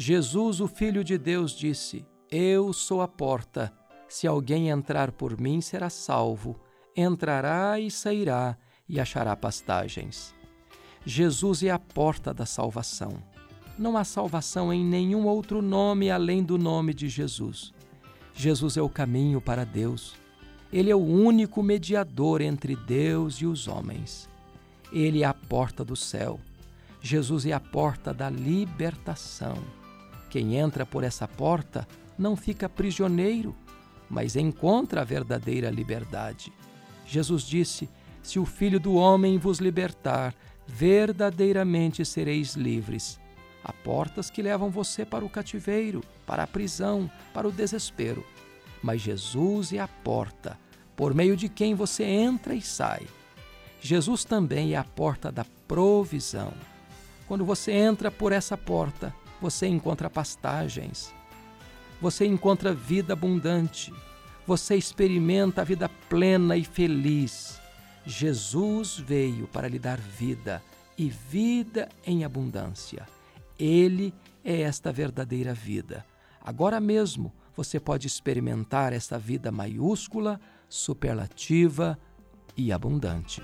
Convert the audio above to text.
Jesus, o Filho de Deus, disse: Eu sou a porta. Se alguém entrar por mim, será salvo. Entrará e sairá e achará pastagens. Jesus é a porta da salvação. Não há salvação em nenhum outro nome além do nome de Jesus. Jesus é o caminho para Deus. Ele é o único mediador entre Deus e os homens. Ele é a porta do céu. Jesus é a porta da libertação. Quem entra por essa porta não fica prisioneiro, mas encontra a verdadeira liberdade. Jesus disse: Se o Filho do Homem vos libertar, verdadeiramente sereis livres. Há portas que levam você para o cativeiro, para a prisão, para o desespero. Mas Jesus é a porta, por meio de quem você entra e sai. Jesus também é a porta da provisão. Quando você entra por essa porta, você encontra pastagens, você encontra vida abundante, você experimenta a vida plena e feliz. Jesus veio para lhe dar vida e vida em abundância. Ele é esta verdadeira vida. Agora mesmo você pode experimentar esta vida maiúscula, superlativa e abundante.